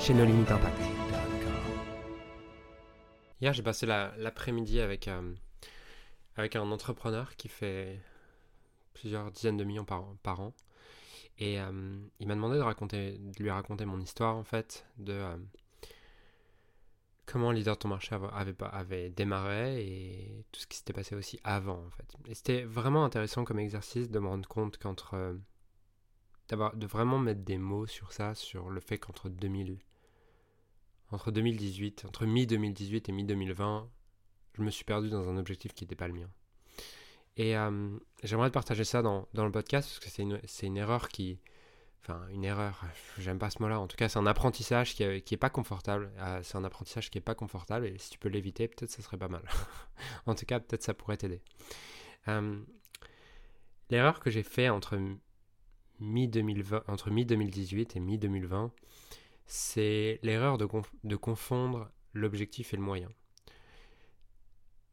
chez nos limites impact. Hier, j'ai passé l'après-midi avec, euh, avec un entrepreneur qui fait plusieurs dizaines de millions par, an. Et euh, il m'a demandé de, raconter, de lui raconter mon histoire, en fait, de euh, comment Leader de ton marché avait, avait démarré et tout ce qui s'était passé aussi avant, en fait. Et c'était vraiment intéressant comme exercice de me rendre compte qu'entre. De vraiment mettre des mots sur ça, sur le fait qu'entre 2000 entre 2018, entre mi-2018 et mi-2020, je me suis perdu dans un objectif qui n'était pas le mien. Et euh, j'aimerais partager ça dans, dans, le podcast parce que c'est une, une, erreur qui. Enfin, une erreur, j'aime pas ce mot-là. En tout cas, c'est un apprentissage qui, n'est pas confortable. Euh, c'est un apprentissage qui est pas confortable et si tu peux l'éviter, peut-être ça serait pas mal. en tout cas, peut-être ça pourrait t'aider. Euh, l'erreur que j'ai fait entre mi-2020, entre mi-2018 et mi-2020, c'est l'erreur de, confondre l'objectif et le moyen.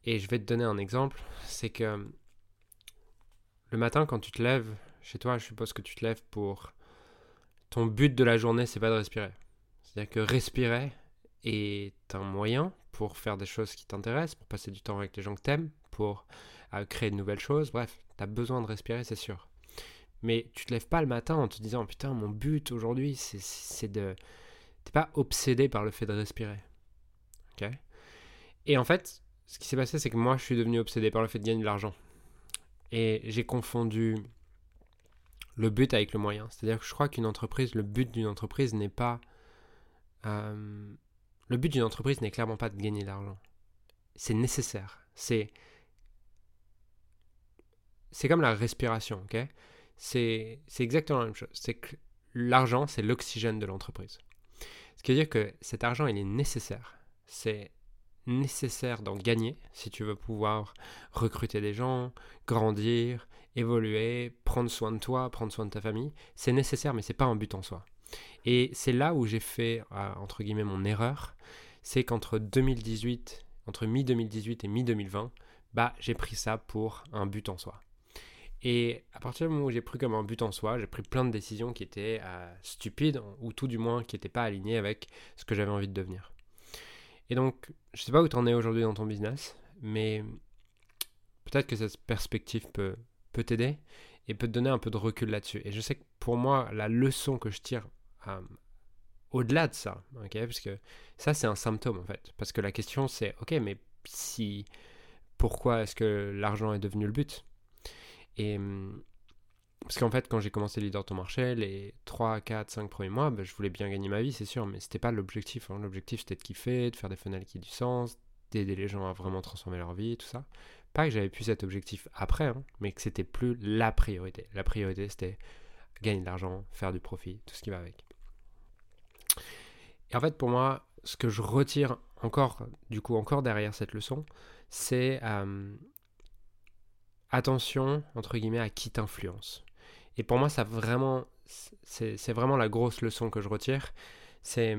Et je vais te donner un exemple, c'est que le matin quand tu te lèves, chez toi, je suppose que tu te lèves pour... Ton but de la journée, c'est pas de respirer. C'est-à-dire que respirer est un moyen pour faire des choses qui t'intéressent, pour passer du temps avec les gens que t'aimes, pour euh, créer de nouvelles choses. Bref, tu as besoin de respirer, c'est sûr. Mais tu te lèves pas le matin en te disant putain, mon but aujourd'hui, c'est de pas obsédé par le fait de respirer. Ok? Et en fait, ce qui s'est passé, c'est que moi, je suis devenu obsédé par le fait de gagner de l'argent. Et j'ai confondu le but avec le moyen. C'est-à-dire que je crois qu'une entreprise, le but d'une entreprise n'est pas... Euh, le but d'une entreprise n'est clairement pas de gagner de l'argent. C'est nécessaire. C'est... C'est comme la respiration, ok? C'est, exactement la même chose. C'est que l'argent, c'est l'oxygène de l'entreprise. Ce qui veut dire que cet argent, il est nécessaire. C'est nécessaire d'en gagner si tu veux pouvoir recruter des gens, grandir, évoluer, prendre soin de toi, prendre soin de ta famille. C'est nécessaire, mais c'est pas un but en soi. Et c'est là où j'ai fait, euh, entre guillemets, mon erreur. C'est qu'entre 2018, entre mi-2018 et mi-2020, bah, j'ai pris ça pour un but en soi. Et à partir du moment où j'ai pris comme un but en soi, j'ai pris plein de décisions qui étaient euh, stupides, ou tout du moins qui n'étaient pas alignées avec ce que j'avais envie de devenir. Et donc, je ne sais pas où tu en es aujourd'hui dans ton business, mais peut-être que cette perspective peut, t'aider et peut te donner un peu de recul là-dessus. Et je sais que pour moi, la leçon que je tire euh, au-delà de ça, ok, parce que ça c'est un symptôme en fait, parce que la question c'est, ok, mais si, pourquoi est-ce que l'argent est devenu le but? Hum, parce qu'en fait, quand j'ai commencé Leader ton marché, les 3, 4, 5 premiers mois, bah, je voulais bien gagner ma vie, c'est sûr, mais c'était pas l'objectif. Hein. L'objectif, c'était de kiffer, de faire des funnels qui aient du sens, d'aider les gens à vraiment transformer leur vie, tout ça. Pas que j'avais plus cet objectif après, hein, mais que c'était plus la priorité. La priorité, c'était gagner de l'argent, faire du profit, tout ce qui va avec. Et en fait, pour moi, ce que je retire encore, du coup, encore derrière cette leçon, c'est hum, attention, entre guillemets, à qui t'influence. Et pour moi, ça vraiment, c'est vraiment la grosse leçon que je retire. C'est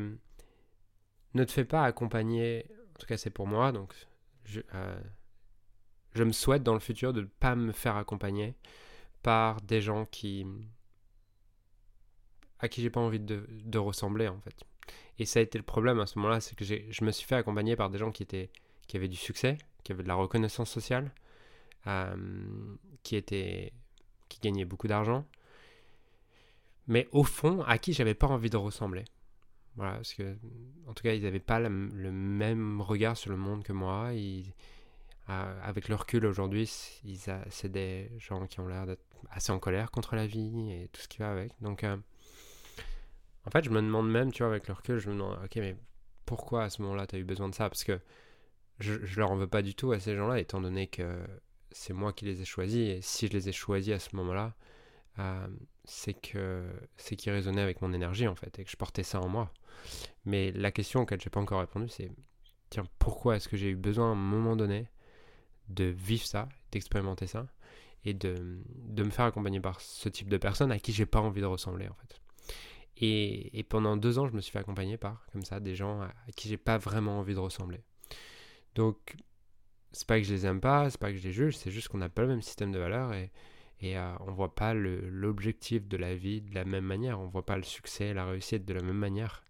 ne te fais pas accompagner, en tout cas c'est pour moi, donc je, euh, me souhaite dans le futur de ne pas me faire accompagner par des gens qui à qui j'ai pas envie de, de, ressembler en fait. Et ça a été le problème à ce moment-là, c'est que je me suis fait accompagner par des gens qui étaient qui avaient du succès, qui avaient de la reconnaissance sociale, qui était qui gagnait beaucoup d'argent, mais au fond, à qui j'avais pas envie de ressembler. Parce que, en tout cas, ils n'avaient pas le, même regard sur le monde que moi. Euh, avec le recul aujourd'hui, c'est des gens qui ont l'air d'être assez en colère contre la vie et tout ce qui va avec. Donc, euh, en fait, je me demande même, tu vois, avec le recul, je me demande, ok, mais pourquoi à ce moment-là, tu as eu besoin de ça? Parce que je, je leur en veux pas du tout à ces gens-là, étant donné que c'est moi qui les ai choisis. Et si je les ai choisis à ce moment-là, euh, c'est que c'est qu'ils résonnaient avec mon énergie en fait et que je portais ça en moi. Mais la question auquel j'ai pas encore répondu, c'est tiens, pourquoi est-ce que j'ai eu besoin à un moment donné de vivre ça, d'expérimenter ça, et de, de, me faire accompagner par ce type de personnes à qui j'ai pas envie de ressembler en fait. Et, et, pendant deux ans, je me suis fait accompagner par, comme ça, des gens à, à qui j'ai pas vraiment envie de ressembler. Donc, c'est pas que je les aime pas, c'est pas que je les juge, c'est juste qu'on n'a pas le même système de valeurs et, et euh, on voit pas l'objectif de la vie de la même manière, on voit pas le succès, la réussite de la même manière.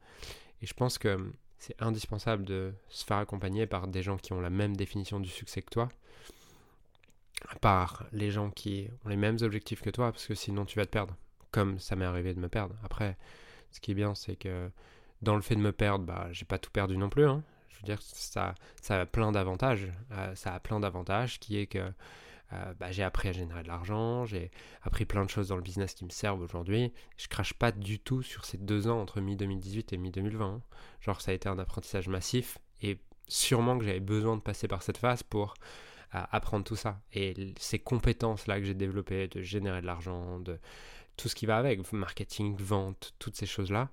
Et je pense que c'est indispensable de se faire accompagner par des gens qui ont la même définition du succès que toi, par les gens qui ont les mêmes objectifs que toi, parce que sinon tu vas te perdre, comme ça m'est arrivé de me perdre. Après, ce qui est bien, c'est que dans le fait de me perdre, bah, j'ai pas tout perdu non plus. Hein. Je veux dire, ça, ça a plein d'avantages. Euh, ça a plein d'avantages qui est que euh, bah, j'ai appris à générer de l'argent, j'ai appris plein de choses dans le business qui me servent aujourd'hui. Je crache pas du tout sur ces deux ans entre mi-2018 et mi-2020. Hein. Genre, ça a été un apprentissage massif et sûrement que j'avais besoin de passer par cette phase pour euh, apprendre tout ça. Et ces compétences-là que j'ai développées, de générer de l'argent, de tout ce qui va avec, marketing, vente, toutes ces choses-là,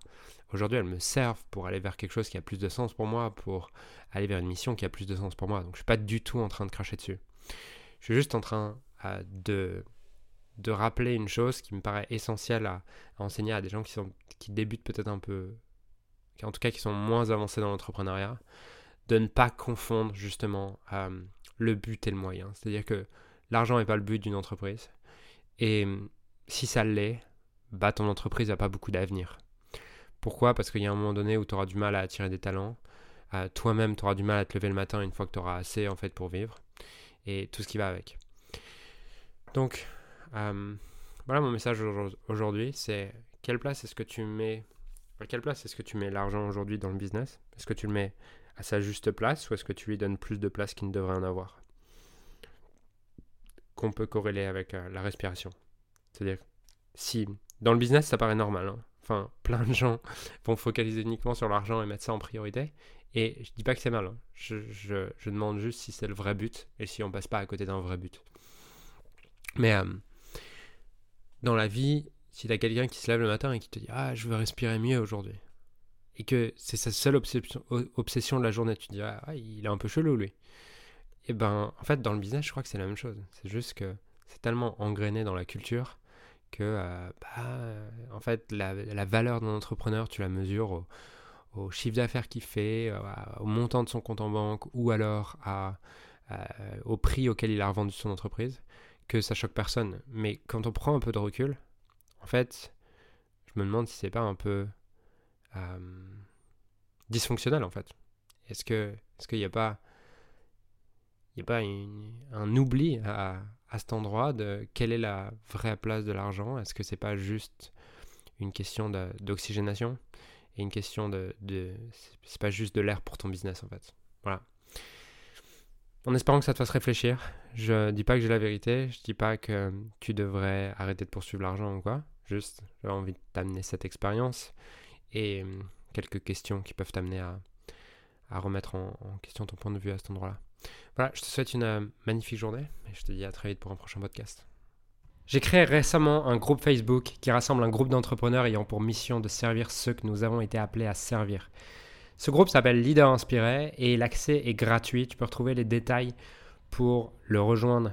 aujourd'hui elles me servent pour aller vers quelque chose qui a plus de sens pour moi, pour aller vers une mission qui a plus de sens pour moi. Donc je suis pas du tout en train de cracher dessus. Je suis juste en train euh, de, de rappeler une chose qui me paraît essentielle à, enseigner à des gens qui, sont, qui débutent peut-être un peu, en tout cas qui sont moins avancés dans l'entrepreneuriat, de ne pas confondre justement euh, le but et le moyen. C'est-à-dire que l'argent n'est pas le but d'une entreprise. Et si ça l'est, bah ton entreprise n'a pas beaucoup d'avenir. Pourquoi? Parce qu'il y a un moment donné où tu auras du mal à attirer des talents. Euh, toi-même, tu auras du mal à te lever le matin une fois que tu auras assez en fait pour vivre et tout ce qui va avec. Donc, euh, voilà mon message aujourd'hui, c'est quelle place est-ce que tu mets, quelle place est-ce que tu mets l'argent aujourd'hui dans le business? Est-ce que tu le mets à sa juste place ou est-ce que tu lui donnes plus de place qu'il ne devrait en avoir? Qu'on peut corréler avec euh, la respiration. C'est-à-dire, si dans le business ça paraît normal, hein. enfin plein de gens vont focaliser uniquement sur l'argent et mettre ça en priorité, et je dis pas que c'est mal. Hein. Je, demande juste si c'est le vrai but et si on passe pas à côté d'un vrai but. Mais euh, dans la vie, si tu as quelqu'un qui se lève le matin et qui te dit Ah, je veux respirer mieux aujourd'hui, et que c'est sa seule obsession, obsession de la journée, tu te dis Ah, il est un peu chelou lui. Et ben, en fait, dans le business, je crois que c'est la même chose. C'est juste que c'est tellement engrainé dans la culture que, euh, bah, en fait, la, la valeur d'un entrepreneur, tu la mesures au chiffre d'affaires qu'il fait, euh, au montant de son compte en banque ou alors à, au prix auquel il a revendu son entreprise, que ça choque personne. Mais quand on prend un peu de recul, en fait, je me demande si c'est pas un peu euh, dysfonctionnel en fait. Est-ce que est-ce qu'il n'y a pas il a pas un oubli à, à cet endroit de quelle est la vraie place de l'argent? Est-ce que c'est pas juste une question d'oxygénation et une question de, de c'est pas juste de l'air pour ton business en fait? Voilà. En espérant que ça te fasse réfléchir, je dis pas que j'ai la vérité, je dis pas que tu devrais arrêter de poursuivre l'argent ou quoi. Juste, j'ai envie de t'amener cette expérience et hum, quelques questions qui peuvent t'amener à, à remettre en, question ton point de vue à cet endroit-là. Voilà, je te souhaite une euh, magnifique journée et je te dis à très vite pour un prochain podcast. J'ai créé récemment un groupe Facebook qui rassemble un groupe d'entrepreneurs ayant pour mission de servir ceux que nous avons été appelés à servir. Ce groupe s'appelle Leader Inspiré et l'accès est gratuit. Tu peux retrouver les détails pour le rejoindre